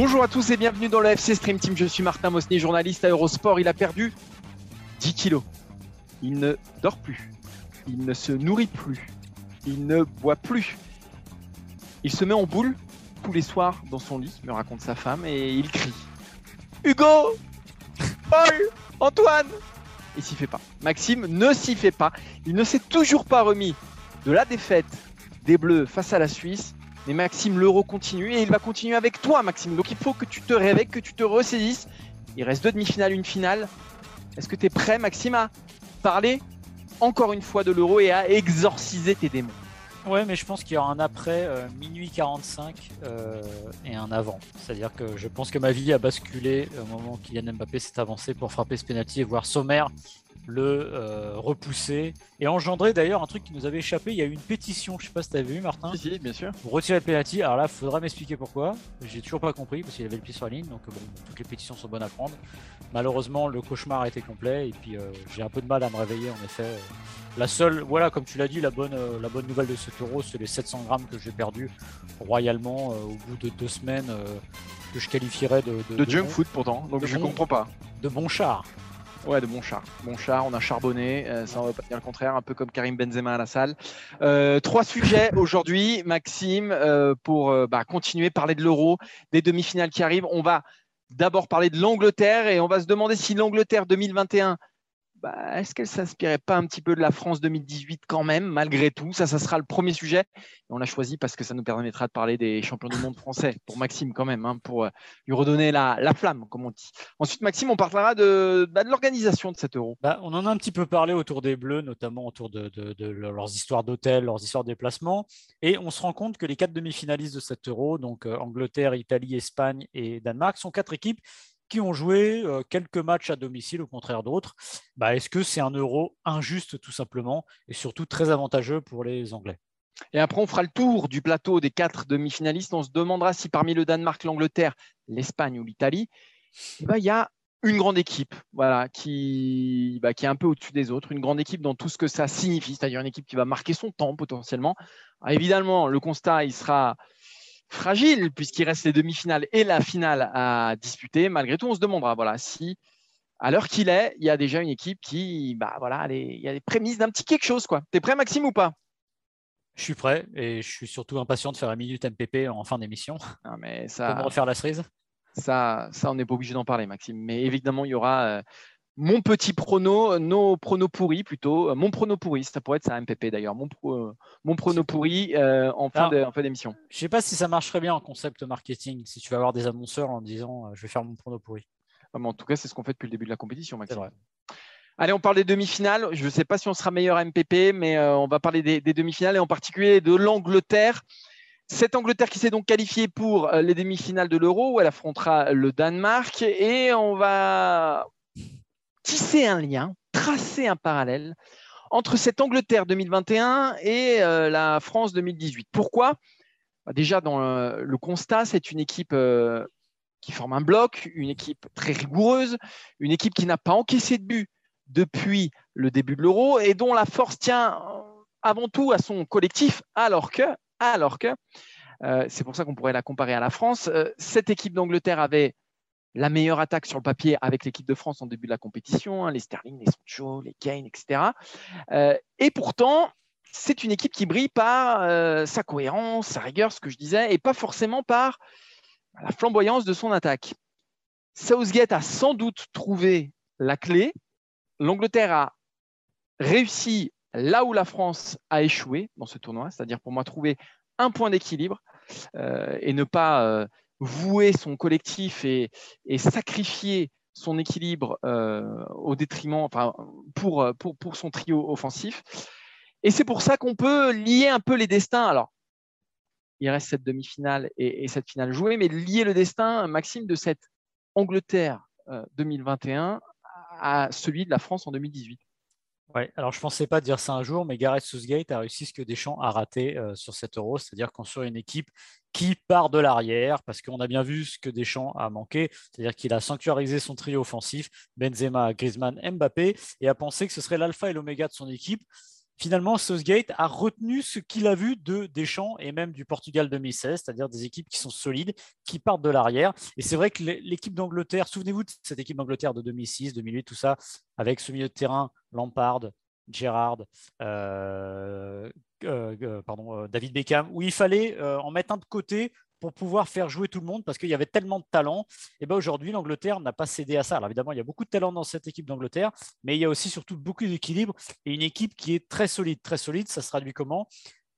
Bonjour à tous et bienvenue dans le FC Stream Team. Je suis Martin Mosnier, journaliste à Eurosport. Il a perdu 10 kilos. Il ne dort plus. Il ne se nourrit plus. Il ne boit plus. Il se met en boule tous les soirs dans son lit, me raconte sa femme, et il crie Hugo Paul Antoine Il s'y fait pas. Maxime ne s'y fait pas. Il ne s'est toujours pas remis de la défaite des Bleus face à la Suisse. Mais Maxime, l'euro continue et il va continuer avec toi, Maxime. Donc il faut que tu te réveilles, que tu te ressaisisses. Il reste deux demi-finales, une finale. Est-ce que tu es prêt, Maxime, à parler encore une fois de l'euro et à exorciser tes démons? Ouais, mais je pense qu'il y aura un après euh, minuit 45 euh, et un avant. C'est-à-dire que je pense que ma vie a basculé au moment où Kylian Mbappé s'est avancé pour frapper ce penalty et voir Sommer le euh, repousser et engendrer d'ailleurs un truc qui nous avait échappé. Il y a eu une pétition, je sais pas si tu as vu, Martin. Si, si, bien sûr. Pour retirer le penalty. Alors là, il faudra m'expliquer pourquoi. J'ai toujours pas compris parce qu'il avait le pied sur la ligne. Donc bon, toutes les pétitions sont bonnes à prendre. Malheureusement, le cauchemar a été complet et puis euh, j'ai un peu de mal à me réveiller en effet. La seule, voilà, comme tu l'as dit, la bonne, euh, la bonne nouvelle de cet euro, c'est les 700 grammes que j'ai perdu royalement au bout de deux semaines que je qualifierais de. De, de junk food pourtant, donc je bon, comprends pas. De bon char. Ouais, de bon char. Bon char, on a charbonné, euh, ça on va pas dire le contraire, un peu comme Karim Benzema à la salle. Euh, trois sujets aujourd'hui, Maxime, euh, pour bah, continuer, parler de l'euro, des demi-finales qui arrivent. On va d'abord parler de l'Angleterre et on va se demander si l'Angleterre 2021 bah, est-ce qu'elle s'inspirait pas un petit peu de la France 2018 quand même, malgré tout? Ça, ça sera le premier sujet. Et on l'a choisi parce que ça nous permettra de parler des champions du monde français, pour Maxime quand même, hein, pour lui redonner la, la, flamme, comme on dit. Ensuite, Maxime, on parlera de, bah, l'organisation de cet euro. Bah, on en a un petit peu parlé autour des Bleus, notamment autour de, de, de leurs histoires d'hôtel, leurs histoires de déplacement. Et on se rend compte que les quatre demi-finalistes de cet euro, donc euh, Angleterre, Italie, Espagne et Danemark, sont quatre équipes qui ont joué euh, quelques matchs à domicile au contraire d'autres. Bah, Est-ce que c'est un euro injuste tout simplement et surtout très avantageux pour les Anglais? Et après, on fera le tour du plateau des quatre demi-finalistes. On se demandera si parmi le Danemark, l'Angleterre, l'Espagne ou l'Italie, il bah, y a une grande équipe voilà, qui, bah, qui est un peu au-dessus des autres, une grande équipe dans tout ce que ça signifie, c'est-à-dire une équipe qui va marquer son temps potentiellement. Alors, évidemment, le constat, il sera fragile puisqu'il reste les demi-finales et la finale à disputer. Malgré tout, on se demandera voilà, si, à l'heure qu'il est, il y a déjà une équipe qui, bah voilà, il y a des prémices d'un petit quelque chose. quoi. T'es prêt, Maxime, ou pas? Je suis prêt et je suis surtout impatient de faire la minute MPP en fin d'émission. Mais ça. Pour me refaire la cerise. Ça, ça on n'est pas obligé d'en parler, Maxime. Mais évidemment, il y aura euh, mon petit prono, nos pronos pourris plutôt. Mon prono pourri, ça pourrait être ça, MPP d'ailleurs. Mon, pro, mon prono pourri euh, en fin d'émission. Je ne sais pas si ça marcherait bien en concept marketing, si tu vas avoir des annonceurs en disant euh, je vais faire mon prono pourri. Ah, en tout cas, c'est ce qu'on fait depuis le début de la compétition, Maxime. Allez, on parle des demi-finales. Je ne sais pas si on sera meilleur à MPP, mais euh, on va parler des, des demi-finales et en particulier de l'Angleterre. Cette Angleterre qui s'est donc qualifiée pour les demi-finales de l'Euro, où elle affrontera le Danemark. Et on va tisser un lien, tracer un parallèle entre cette Angleterre 2021 et euh, la France 2018. Pourquoi? Bah, Déjà, dans euh, le constat, c'est une équipe euh, qui forme un bloc, une équipe très rigoureuse, une équipe qui n'a pas encaissé de but depuis le début de l'euro et dont la force tient avant tout à son collectif, alors que, alors que c'est pour ça qu'on pourrait la comparer à la France, cette équipe d'Angleterre avait la meilleure attaque sur le papier avec l'équipe de France en début de la compétition, hein, les Sterling, les Sancho, les Kane, etc. Euh, et pourtant, c'est une équipe qui brille par euh, sa cohérence, sa rigueur, ce que je disais, et pas forcément par la flamboyance de son attaque. Southgate a sans doute trouvé la clé. L'Angleterre a réussi là où la France a échoué dans ce tournoi, c'est-à-dire pour moi trouver un point d'équilibre euh, et ne pas vouer son collectif et, sacrifier son équilibre au détriment, enfin, pour, pour, son trio offensif. Et c'est pour ça qu'on peut lier un peu les destins. Alors, il reste cette demi-finale et, cette finale jouée, mais lier le destin, Maxime, de cette Angleterre 2021 à celui de la France en 2018. Alors je ne pensais pas dire ça un jour, mais Gareth Southgate a réussi ce que Deschamps a raté euh, sur cet euro, c'est-à-dire construire une équipe qui part de l'arrière, parce qu'on a bien vu ce que Deschamps a manqué, c'est-à-dire qu'il a sanctuarisé son trio offensif, Benzema, Griezmann, Mbappé, et a pensé que ce serait l'alpha et l'oméga de son équipe finalement, Southgate a retenu ce qu'il a vu de Deschamps et même du Portugal 2016, c'est-à-dire des équipes qui sont solides, qui partent de l'arrière. Et c'est vrai que l'équipe d'Angleterre, souvenez-vous de cette équipe d'Angleterre de 2006, 2008, tout ça, avec ce milieu de terrain, Lampard, Gerrard, euh, euh, euh, pardon, David Beckham, où il fallait en mettre un de côté pour pouvoir faire jouer tout le monde parce qu'il y avait tellement de talent. Et ben aujourd'hui, l'Angleterre n'a pas cédé à ça. Alors évidemment, il y a beaucoup de talent dans cette équipe d'Angleterre, mais il y a aussi surtout beaucoup d'équilibre et une équipe qui est très solide. Très solide, ça se traduit comment?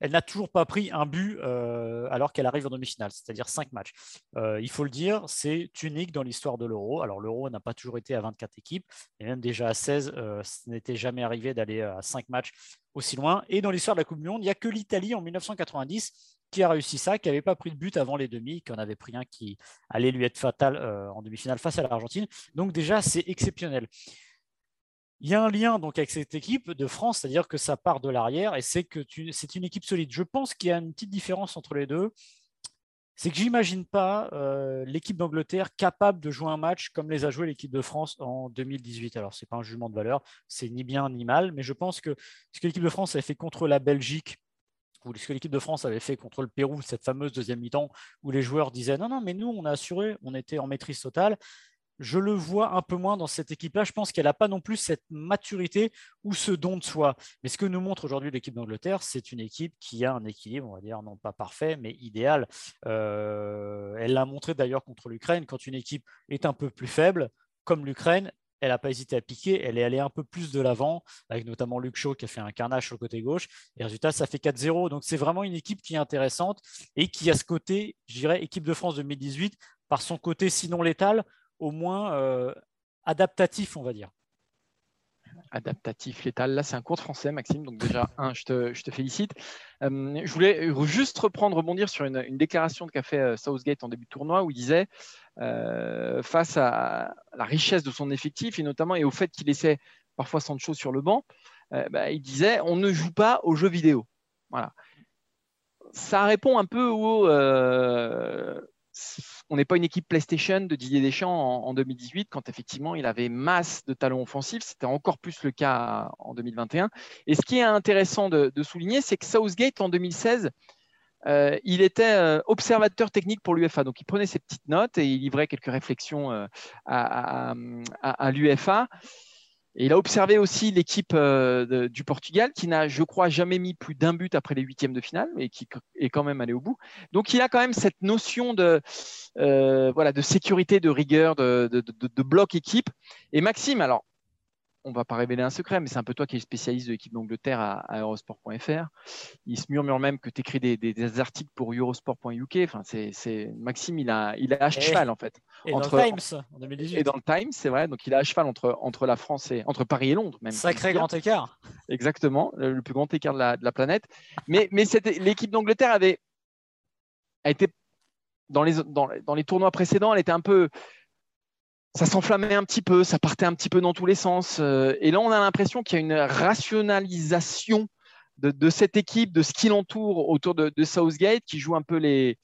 Elle n'a toujours pas pris un but euh, alors qu'elle arrive en demi-finale, c'est-à-dire cinq matchs. Euh, il faut le dire, c'est unique dans l'histoire de l'Euro. Alors l'Euro n'a pas toujours été à 24 équipes, et même déjà à 16, euh, ce n'était jamais arrivé d'aller à cinq matchs aussi loin. Et dans l'histoire de la Coupe du Monde, il n'y a que l'Italie en 1990 qui a réussi ça, qui n'avait pas pris de but avant les demi, qui en avait pris un qui allait lui être fatal euh, en demi-finale face à l'Argentine. Donc déjà, c'est exceptionnel. Il y a un lien donc avec cette équipe de France, c'est-à-dire que ça part de l'arrière et c'est que c'est une équipe solide. Je pense qu'il y a une petite différence entre les deux. C'est que j'imagine pas euh, l'équipe d'Angleterre capable de jouer un match comme les a joué l'équipe de France en 2018. Alors, ce n'est pas un jugement de valeur, c'est ni bien ni mal, mais je pense que ce que l'équipe de France a fait contre la Belgique ce que l'équipe de France avait fait contre le Pérou, cette fameuse deuxième mi-temps, où les joueurs disaient non, non, mais nous, on a assuré, on était en maîtrise totale. Je le vois un peu moins dans cette équipe-là. Je pense qu'elle n'a pas non plus cette maturité ou ce don de soi. Mais ce que nous montre aujourd'hui l'équipe d'Angleterre, c'est une équipe qui a un équilibre, on va dire, non pas parfait, mais idéal. Euh, elle l'a montré d'ailleurs contre l'Ukraine. Quand une équipe est un peu plus faible, comme l'Ukraine, elle n'a pas hésité à piquer, elle est allée un peu plus de l'avant, avec notamment Luc Shaw qui a fait un carnage sur le côté gauche. Et résultat, ça fait 4-0. Donc c'est vraiment une équipe qui est intéressante et qui a ce côté, je dirais, équipe de France 2018, par son côté sinon létal, au moins euh, adaptatif, on va dire adaptatif létal. Là, c'est un cours de français, Maxime. Donc déjà, un, je te, félicite. Euh, je voulais juste reprendre, rebondir sur une, déclaration qu'a fait euh, Southgate en début de tournoi où il disait, euh, face à la richesse de son effectif et notamment et au fait qu'il laissait parfois Sancho sur le banc, bah, il disait, on ne joue pas aux jeux vidéo. Voilà. Ça répond un peu au on n'est pas une équipe PlayStation de Didier Deschamps en, 2018, quand effectivement il avait masse de talents offensifs. C'était encore plus le cas en 2021. Et ce qui est intéressant de, souligner, c'est que Southgate en 2016, euh, il était euh, observateur technique pour l'UFA. Donc il prenait ses petites notes et il livrait quelques réflexions euh, à l'UFA. Et il a observé aussi l'équipe euh, du Portugal qui n'a, je crois, jamais mis plus d'un but après les huitièmes de finale et qui est quand même allé au bout. Donc il a quand même cette notion de, euh, voilà, de sécurité, de rigueur, de, de bloc équipe. Et Maxime, alors on va pas révéler un secret, mais c'est un peu toi qui es spécialiste de l'équipe d'Angleterre à, eurosport.fr. Il se murmure même que tu écris des, articles pour eurosport.uk. Enfin, c'est, Maxime, il a, il a à cheval en fait. Et entre, dans le Times en 2018. Et dans le Times, c'est vrai. Donc il a à cheval entre, entre la France et entre Paris et Londres même. Sacré grand écart. Exactement, le, plus grand écart de la, planète. Mais, mais l'équipe d'Angleterre avait a été dans les, dans, dans les tournois précédents, elle était un peu ça s'enflammait un petit peu, ça partait un petit peu dans tous les sens. Euh, et là, on a l'impression qu'il y a une rationalisation de, cette équipe, de ce qui l'entoure autour de, Southgate, qui joue un peu les,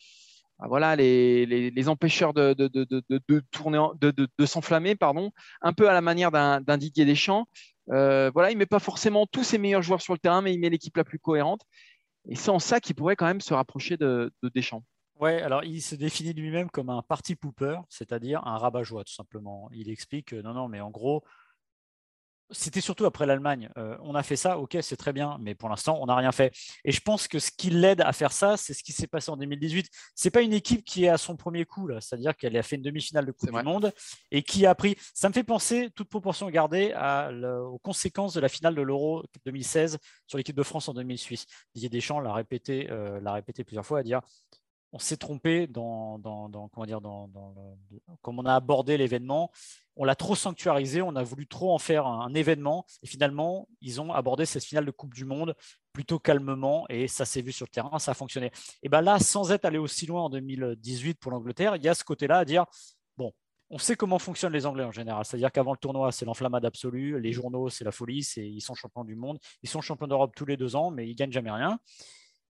bah voilà, les, empêcheurs de, de, tourner, de, s'enflammer, pardon, un peu à la manière d'un Didier Deschamps. Euh, voilà, il met pas forcément tous ses meilleurs joueurs sur le terrain, mais il met l'équipe la plus cohérente. Et c'est en ça qu'il pourrait quand même se rapprocher de Deschamps. Ouais, alors il se définit lui-même comme un party pooper, c'est-à-dire un rabat-joie, tout simplement. Il explique que non, non, mais en gros, c'était surtout après l'Allemagne. Euh, on a fait ça, ok, c'est très bien, mais pour l'instant, on n'a rien fait. Et je pense que ce qui l'aide à faire ça, c'est ce qui s'est passé en 2018. C'est pas une équipe qui est à son premier coup, là, c'est-à-dire qu'elle a fait une demi-finale de Coupe du Monde et qui a pris. Ça me fait penser, toute proportion gardée, aux conséquences de la finale de l'Euro 2016 sur l'équipe de France en 2006. Didier Deschamps l'a répété, euh, l'a répété plusieurs fois à dire on s'est trompé dans, comment dire, dans, comme on a abordé l'événement. On l'a trop sanctuarisé, on a voulu trop en faire un, événement. Et finalement, ils ont abordé cette finale de Coupe du Monde plutôt calmement et ça s'est vu sur le terrain, ça a fonctionné. Et bien là, sans être allé aussi loin en 2018 pour l'Angleterre, il y a ce côté-là à dire bon, on sait comment fonctionnent les Anglais en général. C'est-à-dire qu'avant le tournoi, c'est l'enflammade absolue. Les journaux, c'est la folie. Ils sont champions du monde. Ils sont champions d'Europe tous les deux ans, mais ils gagnent jamais rien.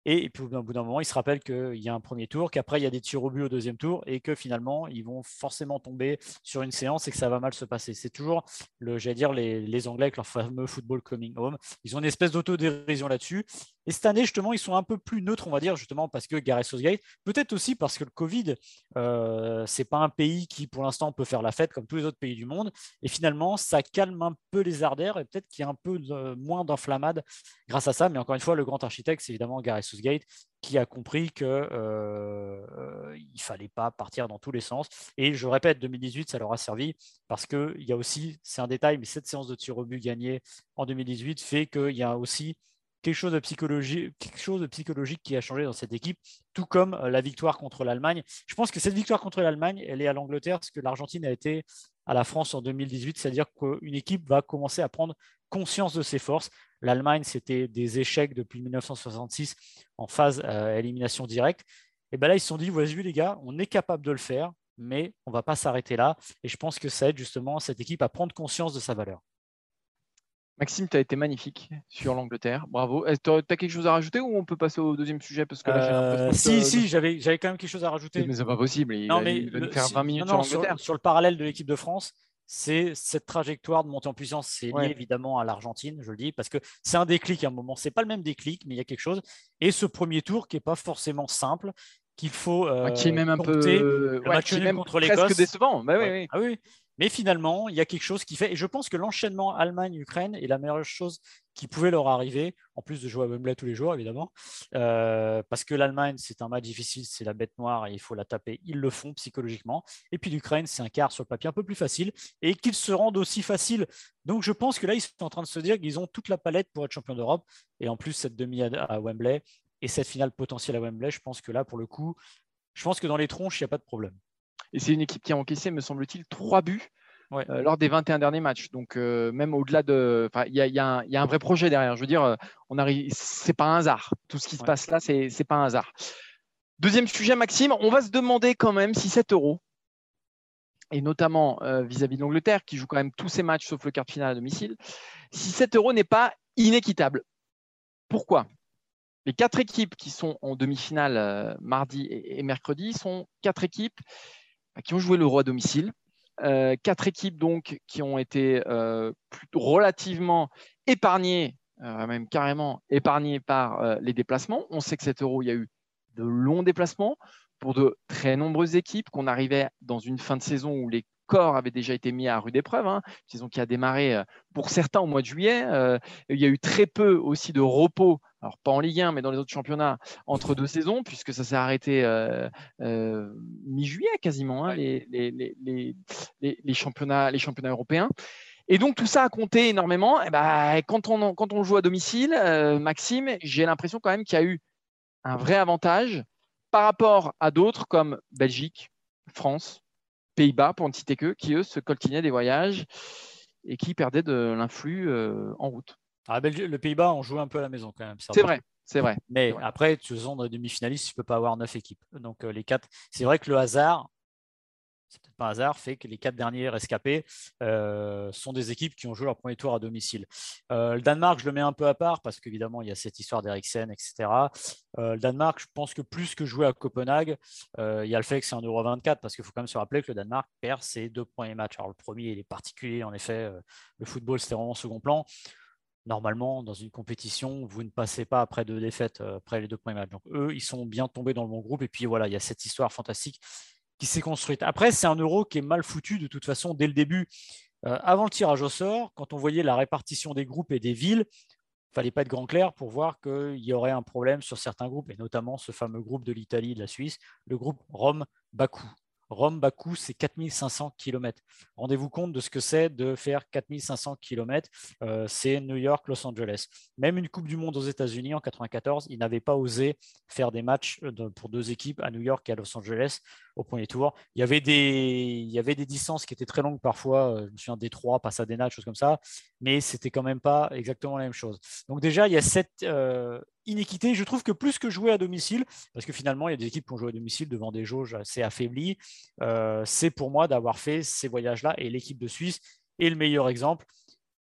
Et, puis au bout d'un moment, ils se rappellent qu'il y a un premier tour, qu'après il y a des tirs au but au deuxième tour et que finalement ils vont forcément tomber sur une séance et que ça va mal se passer. C'est toujours, j'allais dire, les, les, Anglais avec leur fameux football coming home. Ils ont une espèce d'autodérision là-dessus. Et cette année, justement, ils sont un peu plus neutres, on va dire, justement, parce que Gareth Southgate, peut-être aussi parce que le Covid, euh, c'est pas un pays qui, pour l'instant, peut faire la fête comme tous les autres pays du monde. Et finalement, ça calme un peu les ardeurs et peut-être qu'il y a un peu moins d'enflammade grâce à ça. Mais encore une fois, le grand architecte, c'est évidemment Gareth Southgate, qui a compris qu'il euh, ne fallait pas partir dans tous les sens. Et je répète, 2018, ça leur a servi parce qu'il y a aussi, c'est un détail, mais cette séance de tir au but gagnée en 2018 fait qu'il y a aussi quelque chose de psychologique, quelque chose de psychologique qui a changé dans cette équipe, tout comme euh, la victoire contre l'Allemagne. Je pense que cette victoire contre l'Allemagne, elle est à l'Angleterre parce que l'Argentine a été à la France en 2018, c'est-à-dire qu'une équipe va commencer à prendre conscience de ses forces. L'Allemagne, c'était des échecs depuis 1966 en phase euh, élimination directe. Et bien là, ils se sont dit, voici les gars, on est capable de le faire, mais on ne va pas s'arrêter là. Et je pense que ça aide justement cette équipe à prendre conscience de sa valeur. Maxime, tu as été magnifique sur l'Angleterre. Bravo. Tu as quelque chose à rajouter ou on peut passer au deuxième sujet? Parce que euh, Si, si, j'avais, quand même quelque chose à rajouter. Mais c'est pas possible. Il, non, mais faire 20 minutes sur l'Angleterre. Sur, le parallèle de l'équipe de France, c'est cette trajectoire de montée en puissance. C'est lié évidemment à l'Argentine, je le dis, parce que c'est un déclic à un moment. C'est pas le même déclic, mais il y a quelque chose. Et ce premier tour qui n'est pas forcément simple, qu'il faut. Euh, qui est même un peu. Le match même contre l'Écosse. Presque décevant. Bah, oui, oui. Ah, oui. Mais finalement, il y a quelque chose qui fait, et je pense que l'enchaînement Allemagne-Ukraine est la meilleure chose qui pouvait leur arriver, en plus de jouer à Wembley tous les jours, évidemment, euh, parce que l'Allemagne, c'est un match difficile, c'est la bête noire et il faut la taper. Ils le font psychologiquement. Et puis l'Ukraine, c'est un quart sur le papier un peu plus facile et qu'ils se rendent aussi facile. Donc je pense que là, ils sont en train de se dire qu'ils ont toute la palette pour être champion d'Europe. Et en plus, cette demi à Wembley et cette finale potentielle à Wembley, je pense que là, pour le coup, je pense que dans les tronches, il n'y a pas de problème. Et c'est une équipe qui a encaissé, me semble-t-il, trois buts euh, lors des 21 derniers matchs. Donc, euh, même au-delà de. Il y, a, un vrai projet derrière. Je veux dire, euh, on arrive. C'est pas un hasard. Tout ce qui se passe là, c'est pas un hasard. Deuxième sujet, Maxime, on va se demander quand même si 7 euros, et notamment vis-à-vis de l'Angleterre, qui joue quand même tous ses matchs sauf le quart de finale à domicile, si 7 euros n'est pas inéquitable. Pourquoi? Les quatre équipes qui sont en demi-finale mardi et, mercredi sont quatre équipes qui ont joué l'Euro à domicile. Euh, quatre équipes donc qui ont été euh, relativement épargnées, euh, même carrément épargnées par les déplacements. On sait que cet euro, il y a eu de longs déplacements pour de très nombreuses équipes, qu'on arrivait dans une fin de saison où les corps avait déjà été mis à rude épreuve. Hein. Saison qui a démarré euh, pour certains au mois de juillet. Euh, il y a eu très peu aussi de repos, alors pas en Ligue 1, mais dans les autres championnats, entre deux saisons, puisque ça s'est arrêté euh, mi-juillet quasiment, hein, les, les, championnats, les championnats européens. Et donc tout ça a compté énormément. Et ben, quand, on, quand on joue à domicile, Maxime, j'ai l'impression quand même qu'il y a eu un vrai avantage par rapport à d'autres comme Belgique, France, Pays-Bas, pour ne citer que, qui eux se coltinaient des voyages et qui perdaient de l'influx euh, en route. Ah, le Pays-Bas, on joue un peu à la maison quand même. C'est vrai, c'est vrai. Mais après, tu es dans demi-finaliste, tu ne peux pas avoir neuf équipes. Donc euh, les quatre, c'est vrai que le hasard, c'est peut-être pas un hasard, fait que les quatre derniers rescapés euh, sont des équipes qui ont joué leur premier tour à domicile. Euh, le Danemark, je le mets un peu à part parce qu'évidemment, il y a cette histoire d'Eriksen, etc. Euh, le Danemark, je pense que plus que jouer à Copenhague, il y a le fait que c'est un Euro 24 parce qu'il faut quand même se rappeler que le Danemark perd ses deux premiers matchs. Alors, le premier, il est particulier, en effet, le football, c'était vraiment second plan normalement, dans une compétition, vous ne passez pas après deux défaites après les deux premiers matchs. Donc, eux, ils sont bien tombés dans le bon groupe. Et puis, voilà, il y a cette histoire fantastique qui s'est construite. Après, c'est un euro qui est mal foutu de toute façon dès le début. Euh, avant le tirage au sort, quand on voyait la répartition des groupes et des villes, il fallait pas être grand clair pour voir qu'il y aurait un problème sur certains groupes, et notamment ce fameux groupe de l'Italie et de la Suisse, le groupe Rome-Bakou. Rome-Bakou, c'est 4500 km. Rendez-vous compte de ce que c'est de faire 4500 km. c'est New York, Los Angeles. Même une Coupe du Monde aux États-Unis en 94, ils n'avaient pas osé faire des matchs euh, pour deux équipes à New York et à Los Angeles au premier tour. Il y avait des, des distances qui étaient très longues parfois. Euh, je me souviens des trois, Pasadena, choses comme ça. Mais c'était quand même pas exactement la même chose. Donc déjà, il y a cette euh, inéquité. Je trouve que plus que jouer à domicile, parce que finalement, il y a des équipes qui ont joué à domicile devant des jauges assez affaiblies, euh, c'est pour moi d'avoir fait ces voyages-là. Et l'équipe de Suisse est le meilleur exemple.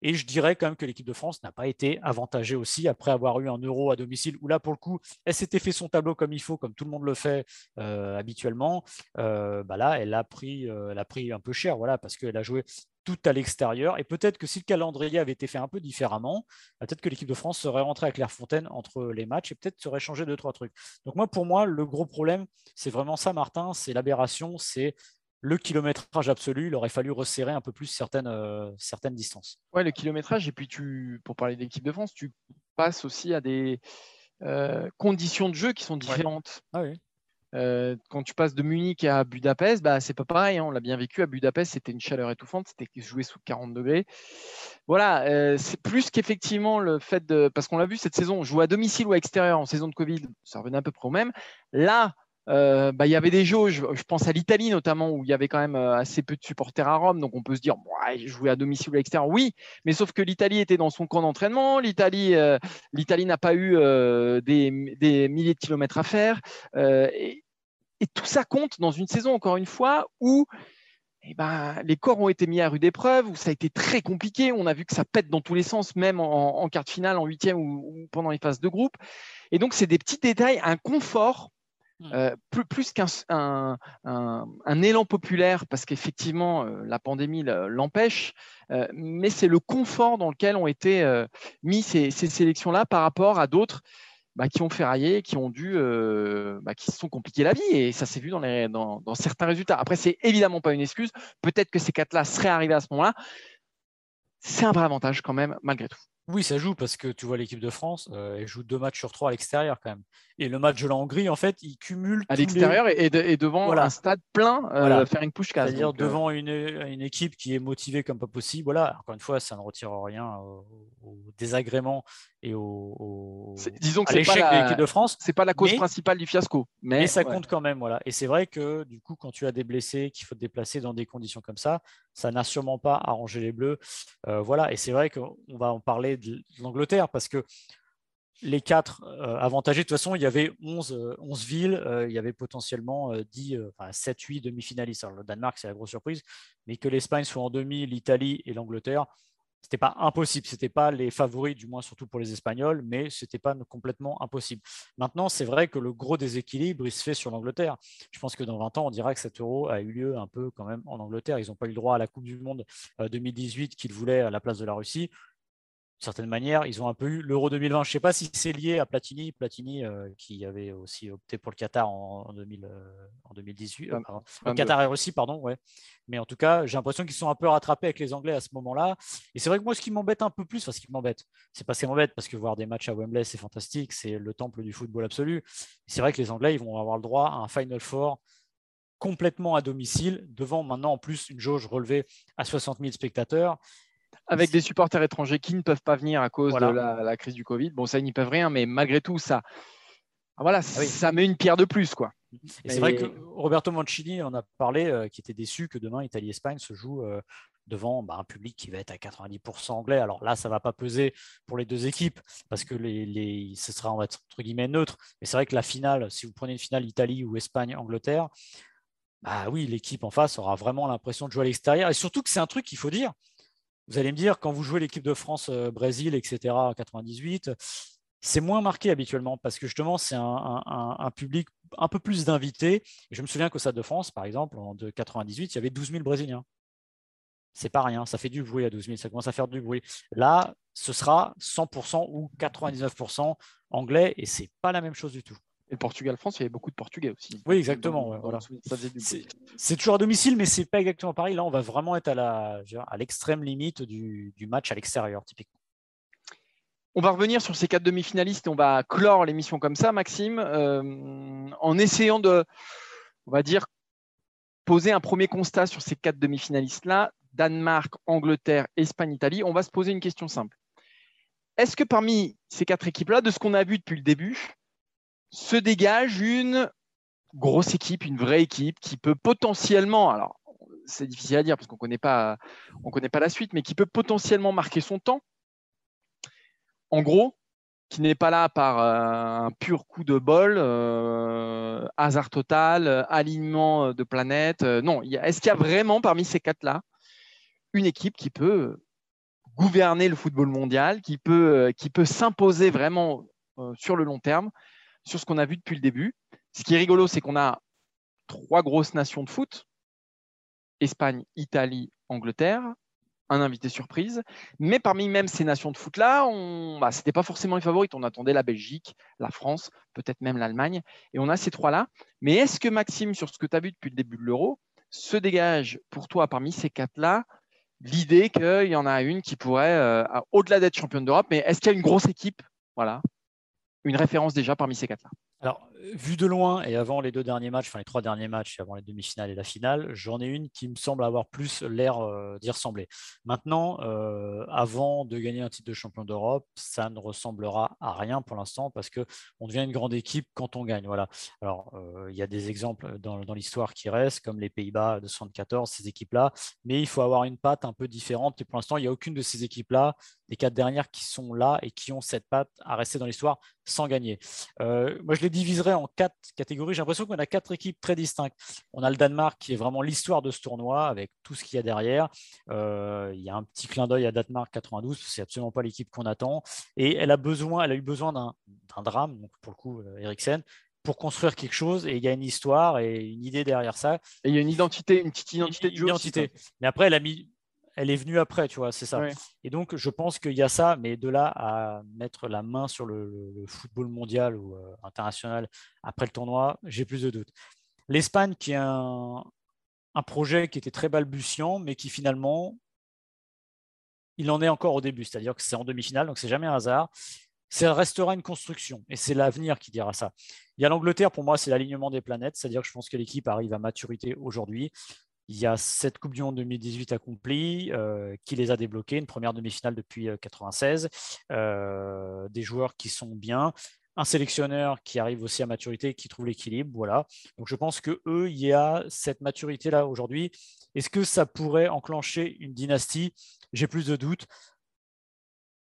Et je dirais quand même que l'équipe de France n'a pas été avantagée aussi après avoir eu un euro à domicile où là, pour le coup, elle s'était fait son tableau comme il faut, comme tout le monde le fait euh, habituellement. Euh, bah là, elle a, pris, a pris un peu cher, voilà, parce qu'elle a joué tout à l'extérieur. Et peut-être que si le calendrier avait été fait un peu différemment, bah, peut-être que l'équipe de France serait rentrée à Clairefontaine entre les matchs et peut-être serait changé deux, trois trucs. Donc moi, pour moi, le gros problème, c'est vraiment ça, Martin, c'est l'aberration, c'est le kilométrage absolu. Il aurait fallu resserrer un peu plus certaines, euh, certaines distances. Ouais, le kilométrage. Et puis, tu, pour parler de l'équipe de France, tu passes aussi à des euh, conditions de jeu qui sont différentes. Ah oui. Euh, quand tu passes de Munich à Budapest, bah, c'est pas pareil. Hein, on l'a bien vécu. À Budapest, c'était une chaleur étouffante. C'était joué sous 40 degrés. Voilà, c'est plus qu'effectivement le fait de. Parce qu'on l'a vu cette saison, jouer à domicile ou à extérieur en saison de Covid, ça revenait à peu près au même. Là, euh, bah, il y avait des jauges, je pense à l'Italie notamment, où il y avait quand même assez peu de supporters à Rome, donc on peut se dire, ouais, jouer à domicile ou à extérieur, oui, mais sauf que l'Italie était dans son camp d'entraînement, l'Italie, l'Italie n'a pas eu des, milliers de kilomètres à faire, et, tout ça compte dans une saison, encore une fois, où eh ben, les corps ont été mis à rude épreuve, où ça a été très compliqué. On a vu que ça pète dans tous les sens, même en, en quart de finale, en huitième ou, pendant les phases de groupe. Et donc, c'est des petits détails, un confort. Euh, plus, qu'un un, un, élan populaire, parce qu'effectivement, euh, la pandémie l'empêche, euh, mais c'est le confort dans lequel ont été mis ces, sélections-là par rapport à d'autres bah, qui ont ferraillé, qui ont dû, bah, qui se sont compliqués la vie. Et ça s'est vu dans, les, dans, dans, certains résultats. Après, c'est évidemment pas une excuse. Peut-être que ces quatre-là seraient arrivés à ce moment-là. C'est un vrai avantage quand même, malgré tout. Oui, ça joue parce que tu vois l'équipe de France, euh, elle joue deux matchs sur trois à l'extérieur quand même. Et le match de la Hongrie, en fait, il cumule. À l'extérieur et, devant un stade plein, euh, faire une push C'est-à-dire euh, devant une, équipe qui est motivée comme pas possible. Voilà, encore une fois, ça ne retire rien au, désagrément et au, disons que à l'échec de l'équipe de France. C'est pas la cause principale du fiasco. Mais, ça compte quand même. Voilà. Et c'est vrai que du coup, quand tu as des blessés, qu'il faut te déplacer dans des conditions comme ça, ça n'a sûrement pas arrangé les Bleus. voilà. Et c'est vrai qu'on va en parler de l'Angleterre parce que les quatre euh, avantagés, de toute façon, il y avait 11, 11 euh, villes, euh, il y avait potentiellement 10, enfin, 7, 8 demi-finalistes. Alors, le Danemark, c'est la grosse surprise, mais que l'Espagne soit en demi, l'Italie et l'Angleterre, ce n'était pas impossible. Ce n'était pas les favoris, du moins surtout pour les Espagnols, mais ce n'était pas complètement impossible. Maintenant, c'est vrai que le gros déséquilibre, il se fait sur l'Angleterre. Je pense que dans 20 ans, on dira que cet euro a eu lieu un peu quand même en Angleterre. Ils n'ont pas eu le droit à la Coupe du Monde 2018 qu'ils voulaient à la place de la Russie certaine manière, ils ont un peu eu l'Euro 2020. Je ne sais pas si c'est lié à Platini, Platini euh, qui avait aussi opté pour le Qatar en, 2018. Euh, le Qatar et Russie, pardon, ouais. Mais en tout cas, j'ai l'impression qu'ils sont un peu rattrapés avec les Anglais à ce moment-là. Et c'est vrai que moi, ce qui m'embête un peu plus, enfin, ce qui m'embête, c'est pas ce qui m'embête parce que voir des matchs à Wembley, c'est fantastique, c'est le temple du football absolu. C'est vrai que les Anglais, ils vont avoir le droit à un Final Four complètement à domicile, devant maintenant en plus une jauge relevée à 60 000 spectateurs avec des supporters étrangers qui ne peuvent pas venir à cause de la, crise du Covid. Bon, ça, ils n'y peuvent rien, mais malgré tout, ça, voilà, ah ça met une pierre de plus, quoi. Et, c'est vrai que Roberto Mancini en a parlé, euh, qui était déçu que demain Italie-Espagne se joue euh, devant bah, un public qui va être à 90% anglais. Alors là, ça va pas peser pour les deux équipes parce que les, ce sera on va être, entre guillemets neutre. Mais c'est vrai que la finale, si vous prenez une finale Italie ou Espagne-Angleterre, bah oui, l'équipe en face aura vraiment l'impression de jouer à l'extérieur. Et surtout que c'est un truc qu'il faut dire, vous allez me dire, quand vous jouez l'équipe de France, euh, Brésil, etc., en 98, c'est moins marqué habituellement parce que justement, c'est un, public un peu plus d'invités. je me souviens qu'au Stade de France, par exemple, en 98, il y avait 12 000 Brésiliens. C'est pas rien, ça fait du bruit à 12 000, ça commence à faire du bruit. Là, ce sera 100% ou 99% anglais et c'est pas la même chose du tout. Et Portugal-France, il y avait beaucoup de Portugais aussi. Oui, exactement. C'est toujours à domicile, mais c'est pas exactement pareil. Là, on va vraiment être à l'extrême limite du, match à l'extérieur, typiquement. On va revenir sur ces quatre demi-finalistes et on va clore l'émission comme ça, Maxime, euh, en essayant de, on va dire, poser un premier constat sur ces quatre demi-finalistes-là, Danemark, Angleterre, Espagne, Italie. On va se poser une question simple. Est-ce que parmi ces quatre équipes-là, de ce qu'on a vu depuis le début, se dégage une grosse équipe, une vraie équipe qui peut potentiellement, alors c'est difficile à dire parce qu'on ne connaît pas la suite, mais qui peut potentiellement marquer son temps. En gros, qui n'est pas là par euh, un pur coup de bol, euh, hasard total, alignement de planètes. Euh, non, est-ce qu'il y a vraiment parmi ces quatre-là une équipe qui peut gouverner le football mondial, qui peut, qui peut s'imposer vraiment sur le long terme, sur ce qu'on a vu depuis le début Ce qui est rigolo, c'est qu'on a trois grosses nations de foot, Espagne, Italie, Angleterre, un invité surprise. Mais parmi même ces nations de foot-là, bah, ce n'était pas forcément les favorites. On attendait la Belgique, la France, peut-être même l'Allemagne. Et on a ces trois-là. Mais est-ce que Maxime, sur ce que tu as vu depuis le début de l'Euro, se dégage pour toi parmi ces quatre-là l'idée qu'il y en a une qui pourrait, euh, au-delà d'être championne d'Europe, mais est-ce qu'il y a une grosse équipe? Voilà, une référence déjà parmi ces quatre-là. Alors, vu de loin et avant les deux derniers matchs, enfin les trois derniers matchs, avant les demi-finales et la finale, j'en ai une qui me semble avoir plus l'air euh, d'y ressembler. Maintenant, euh, avant de gagner un titre de champion d'Europe, ça ne ressemblera à rien pour l'instant parce que on devient une grande équipe quand on gagne. Voilà. Alors, euh, il y a des exemples dans, l'histoire qui restent, comme les Pays-Bas de 74, ces équipes-là, mais il faut avoir une patte un peu différente. Et pour l'instant, il n'y a aucune de ces équipes-là, les quatre dernières qui sont là et qui ont cette patte à rester dans l'histoire sans gagner. moi, je les diviserai en quatre catégories. J'ai l'impression qu'on a quatre équipes très distinctes. On a le Danemark qui est vraiment l'histoire de ce tournoi avec tout ce qu'il y a derrière. Euh, il y a un petit clin d'œil à Danemark 92, c'est absolument pas l'équipe qu'on attend. Et elle a besoin, elle a eu besoin d'un drame, donc pour le coup, euh, Eriksen, pour construire quelque chose et il y a une histoire et une idée derrière ça. Et il y a une identité, une petite identité de Identité. Mais après, elle a mis elle est venue après, tu vois, c'est ça. Et donc, je pense qu'il y a ça, mais de là à mettre la main sur le, football mondial ou euh, international après le tournoi, j'ai plus de doutes. L'Espagne, qui est un, projet qui était très balbutiant, mais qui finalement, il en est encore au début, c'est-à-dire que c'est en demi-finale, donc c'est jamais un hasard. Ça restera une construction, et c'est l'avenir qui dira ça. Il y a l'Angleterre, pour moi, c'est l'alignement des planètes, c'est-à-dire que je pense que l'équipe arrive à maturité aujourd'hui. Il y a cette Coupe du Monde 2018 accomplie euh, qui les a débloqués, une première demi-finale depuis 1996, euh, euh, des joueurs qui sont bien, un sélectionneur qui arrive aussi à maturité, qui trouve l'équilibre, voilà. Donc je pense que eux, il y a cette maturité là aujourd'hui. Est-ce que ça pourrait enclencher une dynastie? J'ai plus de doutes.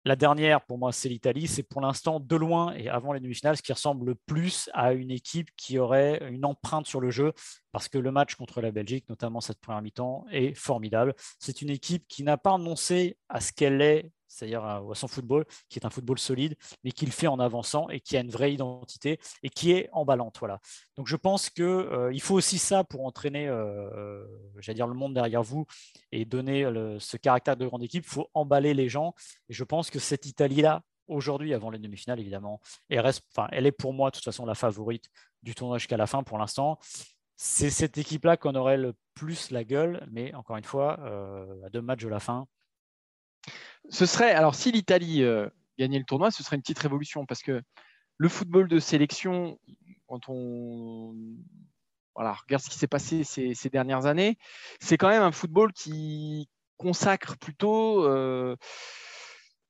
La dernière, pour moi, c'est l'Italie. C'est pour l'instant, de loin et avant les demi-finales, ce qui ressemble le plus à une équipe qui aurait une empreinte sur le jeu, parce que le match contre la Belgique, notamment cette première mi-temps, est formidable. C'est une équipe qui n'a pas renoncé à ce qu'elle est c'est-à-dire son football, qui est un football solide, mais qui le fait en avançant et qui a une vraie identité et qui est emballante. Voilà. Donc je pense qu'il euh, faut aussi ça pour entraîner, euh, j'allais dire, le monde derrière vous et donner ce caractère de grande équipe. Il faut emballer les gens. Et je pense que cette Italie-là, aujourd'hui, avant les demi-finales, évidemment, elle, reste, elle est pour moi, de toute façon, la favorite du tournoi jusqu'à la fin pour l'instant. C'est cette équipe-là qu'on aurait le plus la gueule, mais encore une fois, euh, à deux matchs de la fin, ce serait, alors si l'Italie euh, gagnait le tournoi, ce serait une petite révolution parce que le football de sélection, quand on voilà, regarde ce qui s'est passé ces, dernières années, c'est quand même un football qui consacre plutôt. Euh,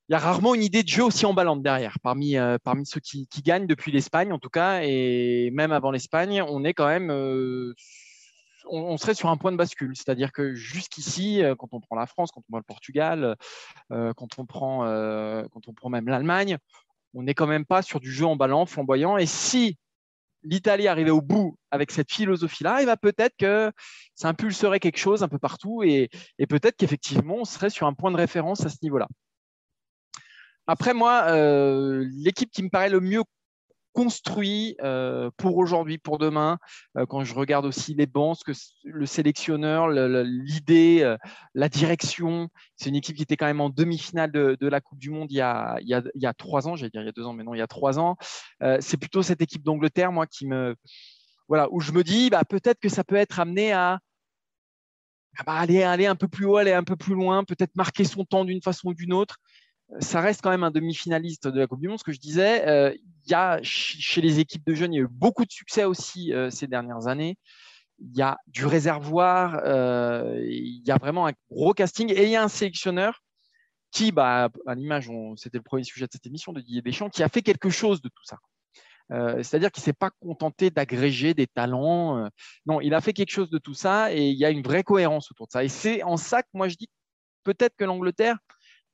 il y a rarement une idée de jeu aussi emballante derrière, parmi, euh, ceux qui, gagnent depuis l'Espagne en tout cas, et même avant l'Espagne, on est quand même on, serait sur un point de bascule. C'est-à-dire que jusqu'ici, euh, quand on prend la France, quand on prend le Portugal, euh, quand, on prend, euh, quand on prend même l'Allemagne, on n'est quand même pas sur du jeu emballant, flamboyant. Et si l'Italie arrivait au bout avec cette philosophie-là, il va peut-être que ça impulserait quelque chose un peu partout et, peut-être qu'effectivement, on serait sur un point de référence à ce niveau-là. Après, moi, l'équipe qui me paraît le mieux construit euh, pour aujourd'hui, pour demain. Euh, quand je regarde aussi les bancs, que le sélectionneur, l'idée, euh, la direction, c'est une équipe qui était quand même en demi-finale de, la Coupe du Monde il y a, trois ans, j'allais dire il y a deux ans, mais non, il y a trois ans. c'est plutôt cette équipe d'Angleterre, moi, qui me, voilà, où je me dis, bah, peut-être que ça peut être amené à bah, aller, aller un peu plus haut, aller un peu plus loin, peut-être marquer son temps d'une façon ou d'une autre ça reste quand même un demi-finaliste de la Coupe du Monde. Ce que je disais, euh, il y a chez les équipes de jeunes, il y a eu beaucoup de succès aussi euh, ces dernières années. il y a du réservoir, il y a vraiment un gros casting et il y a un sélectionneur qui, bah, à l'image, c'était le premier sujet de cette émission de Didier Deschamps, qui a fait quelque chose de tout ça. Euh, c'est-à-dire qu'il ne s'est pas contenté d'agréger des talents. Euh, non, il a fait quelque chose de tout ça et il y a une vraie cohérence autour de ça. Et c'est en ça que moi je dis peut-être que l'Angleterre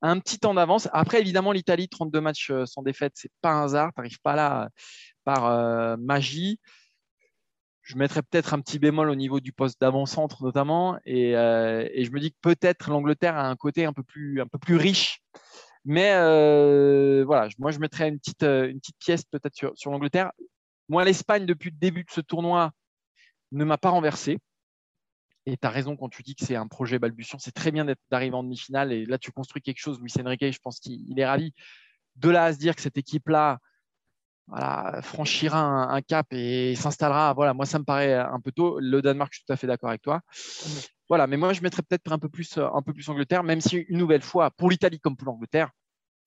un petit temps d'avance. Après, évidemment, l'Italie, 32 matchs euh, sans défaite, c'est pas un hasard. Tu n'arrives pas là par magie. Je mettrais peut-être un petit bémol au niveau du poste d'avant-centre notamment. Et, je me dis que peut-être l'Angleterre a un côté un peu plus, riche mais euh, voilà, moi je mettrais une petite, euh, pièce peut-être sur l'Angleterre. Moi, l'Espagne, depuis le début de ce tournoi, ne m'a pas renversé. Et tu as raison quand tu dis que c'est un projet balbutiant. C'est très bien d'arriver en demi-finale. Et là, tu construis quelque chose. Luis Enrique, je pense qu'il est ravi. De là à se dire que cette équipe-là voilà, franchira un, cap et s'installera. Voilà, moi, ça me paraît un peu tôt. Le Danemark, je suis tout à fait d'accord avec toi. Voilà, mais moi, je mettrais peut-être un peu plus, un peu plus Angleterre, même si une nouvelle fois, pour l'Italie comme pour l'Angleterre,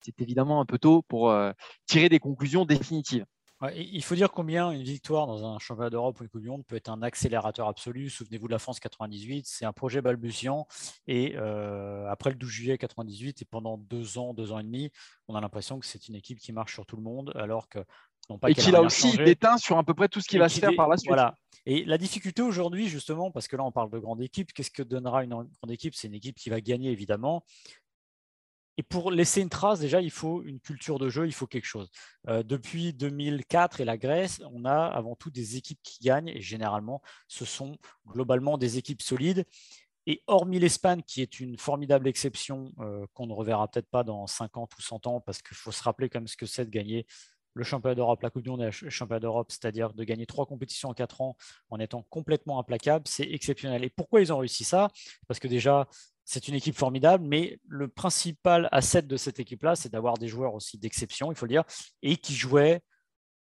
c'est évidemment un peu tôt pour euh, tirer des conclusions définitives. Il faut dire combien une victoire dans un championnat d'Europe ou une Coupe du Monde peut être un accélérateur absolu. Souvenez-vous de la France 98, c'est un projet balbutiant. Et euh, après le 12 juillet 98 et pendant deux ans, deux ans et demi, on a l'impression que c'est une équipe qui marche sur tout le monde, alors que et qu'il a aussi déteint sur à peu près tout ce qui va se faire par la suite. Voilà. Et la difficulté aujourd'hui, justement, parce que là on parle de grande équipe, qu'est-ce que donnera une grande équipe? C'est une équipe qui va gagner évidemment. Et pour laisser une trace, déjà, il faut une culture de jeu, il faut quelque chose. Euh, depuis 2004 et la Grèce, on a avant tout des équipes qui gagnent, et généralement, ce sont globalement des équipes solides. Et hormis l'Espagne, qui est une formidable exception euh, qu'on ne reverra peut-être pas dans 50 ou 100 ans, parce qu'il faut se rappeler quand même ce que c'est de gagner le championnat d'Europe, la Coupe du Monde et le championnat d'Europe, c'est-à-dire de gagner trois compétitions en quatre ans en étant complètement implacable, c'est exceptionnel. Et pourquoi ils ont réussi ça? Parce que déjà, c'est une équipe formidable, mais le principal asset de cette équipe-là, c'est d'avoir des joueurs aussi d'exception, il faut le dire, et qui jouaient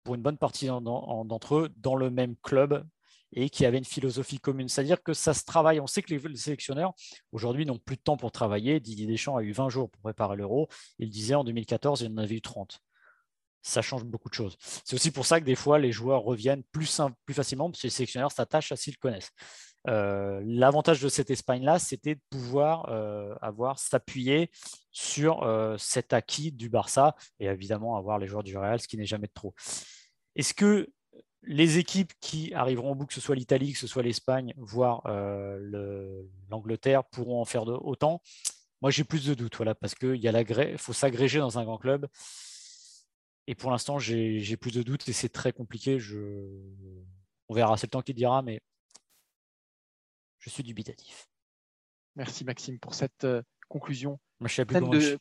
pour une bonne partie d'entre eux dans le même club et qui avaient une philosophie commune. C'est-à-dire que ça se travaille. On sait que les sélectionneurs, aujourd'hui, n'ont plus de temps pour travailler. Didier Deschamps a eu 20 jours pour préparer l'euro. Il disait en 2014, il en avait eu 30 ça change beaucoup de choses. C'est aussi pour ça que des fois, les joueurs reviennent plus, plus facilement parce que les sélectionneurs s'attachent à s'ils connaissent. Euh, l'avantage de cette Espagne-là, c'était de pouvoir euh, avoir s'appuyer sur euh, cet acquis du Barça et évidemment avoir les joueurs du Real, ce qui n'est jamais de trop. Est-ce que les équipes qui arriveront au bout, que ce soit l'Italie, que ce soit l'Espagne, voire l'Angleterre, pourront en faire autant? Moi, j'ai plus de doutes, voilà, parce qu'il faut s'agréger dans un grand club. Et pour l'instant, j'ai plus de doutes et c'est très compliqué. On verra, c'est le temps qui dira, mais je suis dubitatif. Merci Maxime pour cette euh, conclusion je pleine, de,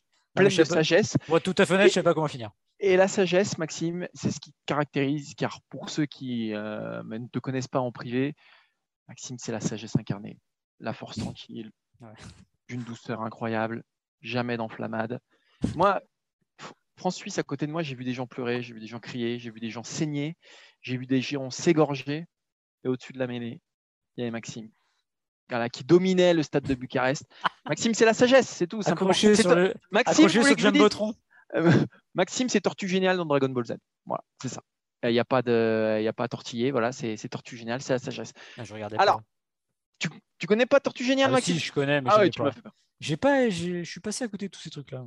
sagesse. Moi, tout à fait honnête, je ne sais pas comment finir. Et la sagesse, Maxime, c'est ce qui caractérise, car pour ceux qui euh, ne te connaissent pas en privé, Maxime, c'est la sagesse incarnée, la force tranquille, d'une douceur incroyable, jamais d'enflammade. Moi, France-Suisse, à côté de moi, j'ai vu des gens pleurer, j'ai vu des gens crier, j'ai vu des gens saigner, j'ai vu des gens s'égorger. Et au-dessus de la mêlée, il y avait Maxime, qui dominait le stade de Bucarest. Maxime, c'est la sagesse, c'est tout. Accroché sur le... Maxime, euh, Maxime, c'est Tortue Géniale dans Dragon Ball Z. Voilà, c'est ça. Il n'y a pas de, il a pas à tortiller. Voilà, c'est Tortue Géniale, c'est la sagesse. Ah, je regardais Alors, Tu, tu connais pas Tortue Géniale, ah, Maxime? Si, je connais, mais ah, ouais, tu m'as fait peur. J'ai pas, je suis passé à côté de tous ces trucs-là.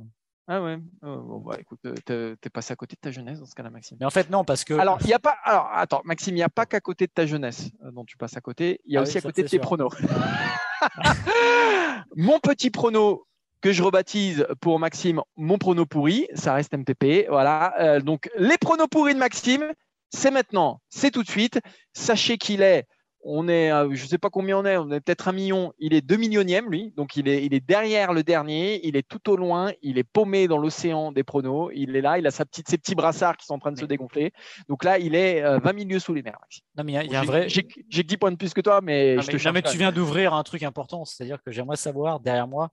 Ah ouais, oh, bon, bah, écoute, euh, t'es passé à côté de ta jeunesse dans ce cas-là, Maxime. Mais en fait, non, parce que. Alors, il y a pas. Alors, attends, Maxime, il n'y a pas qu'à côté de ta jeunesse euh, dont tu passes à côté, il y a ah aussi à côté de tes pronos. mon petit prono que je rebaptise pour Maxime, mon prono pourri, ça reste MPP. Voilà. Euh, donc, les pronos pourris de Maxime, c'est maintenant, c'est tout de suite. Sachez qu'il est on est, je ne sais pas combien on est, on est peut-être un million. Il est deux millionième, lui. Donc, il est, il est derrière le dernier. Il est tout au loin. Il est paumé dans l'océan des pronos. Il est là. Il a sa petite, ses petits brassards qui sont en train de se dégonfler. Donc là, il est 20 euh, milieux sous les mers. Non, mais il y a, un vrai. J'ai que 10 points de plus que toi, mais je te Non, mais tu viens d'ouvrir un truc important. C'est-à-dire que j'aimerais savoir, derrière moi,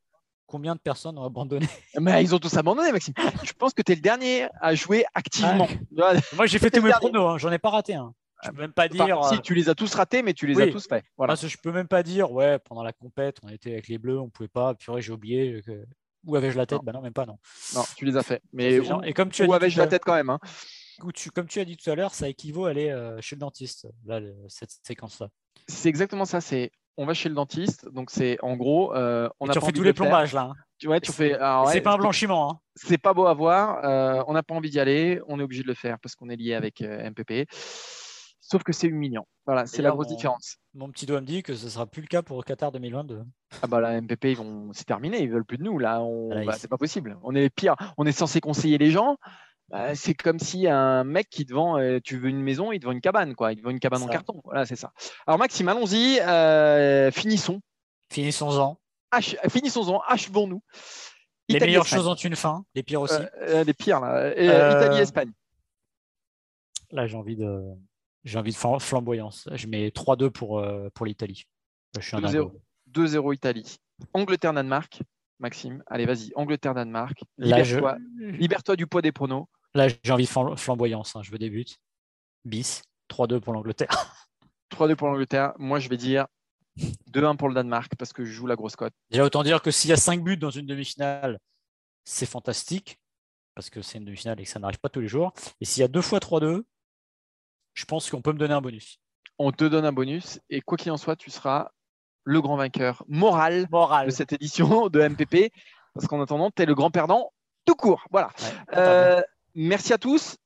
combien de personnes ont abandonné Mais ils ont tous abandonné, Maxime. je pense que tu es le dernier à jouer activement. Moi, j'ai fait tous mes pronos. Hein. J'en ai pas raté un. Je peux même pas dire. si, euh, tu les as tous ratés, mais tu les as tous faits. Voilà. Parce je peux même pas dire, ouais, pendant la compète, on était avec les Bleus, on pouvait pas. Puis j'ai oublié. Où avais-je la tête? Non. Bah non, même pas, non. Non, tu les as faits. Mais où, et comme tu as où avais-je la tête quand même hein? tu, Comme tu as dit tout à l'heure, ça équivaut à aller euh, chez le dentiste, là, cette séquence-là. C'est exactement ça. C'est on va chez le dentiste. Donc, c'est en gros, euh, on Et a tu pas refais envie tous les plombages là. hein. Tu vois, tu fais. C'est pas un blanchiment. hein. c'est pas beau à voir. euh, on n'a pas envie d'y aller. On est obligé de le faire parce qu'on est lié avec euh, MPP. Sauf que c'est humiliant. Voilà, c'est la grosse mon- différence. Mon petit doigt me dit que ce sera plus le cas pour Qatar 2022. Ah bah la MPP, ils vont, c'est terminé, ils veulent plus de nous là. On, Voilà, bah, c'est pas possible. On est les pires. On est censé conseiller les gens. Bah, c'est comme si un mec qui te vend, euh, tu veux une maison, il te vend une cabane, quoi. Il te vend une cabane en carton. Voilà, c'est ça. Alors Maxime, allons-y. euh, finissons. Finissons-en. Finissons-en. Achevons-nous. Les Italie, meilleures Espagne. choses ont une fin, les pires aussi. Euh, les pires là. Et, Euh, Italie, Espagne. Là, j'ai envie de, j'ai envie de flam- flamboyance. Je mets 3-2 pour, euh, pour l'Italie. Je suis un 2-0 dingo. 2-0 Italie. Angleterre, Danemark. Maxime, allez, vas-y. Angleterre, Danemark. Là, je- Libère-toi du poids des pronos. Là, j'ai envie de flam- flamboyance. hein. Je veux des buts. Bis. 3-2 pour l'Angleterre. 3-2 pour l'Angleterre. Moi, je vais dire 2-1 pour le Danemark parce que je joue la grosse cote. Déjà, autant dire que s'il y a 5 buts dans une demi-finale, c'est fantastique. Parce que c'est une demi-finale et que ça n'arrive pas tous les jours. Et s'il y a 2 fois 3-2, je pense qu'on peut me donner un bonus. On te donne un bonus et quoi qu'il en soit, tu seras le grand vainqueur moral Moral. de cette édition de MPP parce qu'en attendant, tu es le grand perdant tout court. Voilà. Ouais, Euh, merci à tous.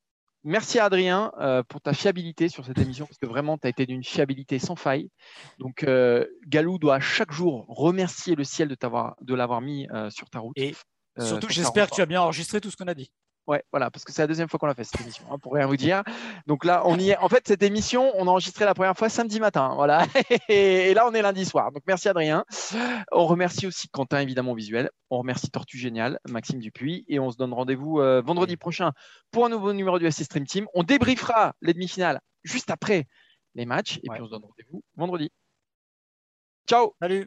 Merci à Adrien euh, pour ta fiabilité sur cette émission parce que vraiment, tu as été d'une fiabilité sans faille. Donc, euh, Galou doit chaque jour remercier le ciel de, t'avoir- de l'avoir mis sur ta route. Et Surtout, j'espère que tu as bien enregistré tout ce qu'on a dit. Ouais, voilà, parce que c'est la deuxième fois qu'on l'a fait cette émission, hein, pour rien vous dire. Donc là, on y est. En fait, cette émission, on a enregistré la première fois samedi matin, voilà. Et là, on est lundi soir. Donc merci Adrien. On remercie aussi Quentin, évidemment, au visuel. On remercie Tortue Génial, Maxime Dupuis, et on se donne rendez-vous euh, vendredi prochain pour un nouveau numéro du SC Stream Team. On débriefera les demi-finales juste après les matchs, et Ouais. puis on se donne rendez-vous vendredi. Ciao. Salut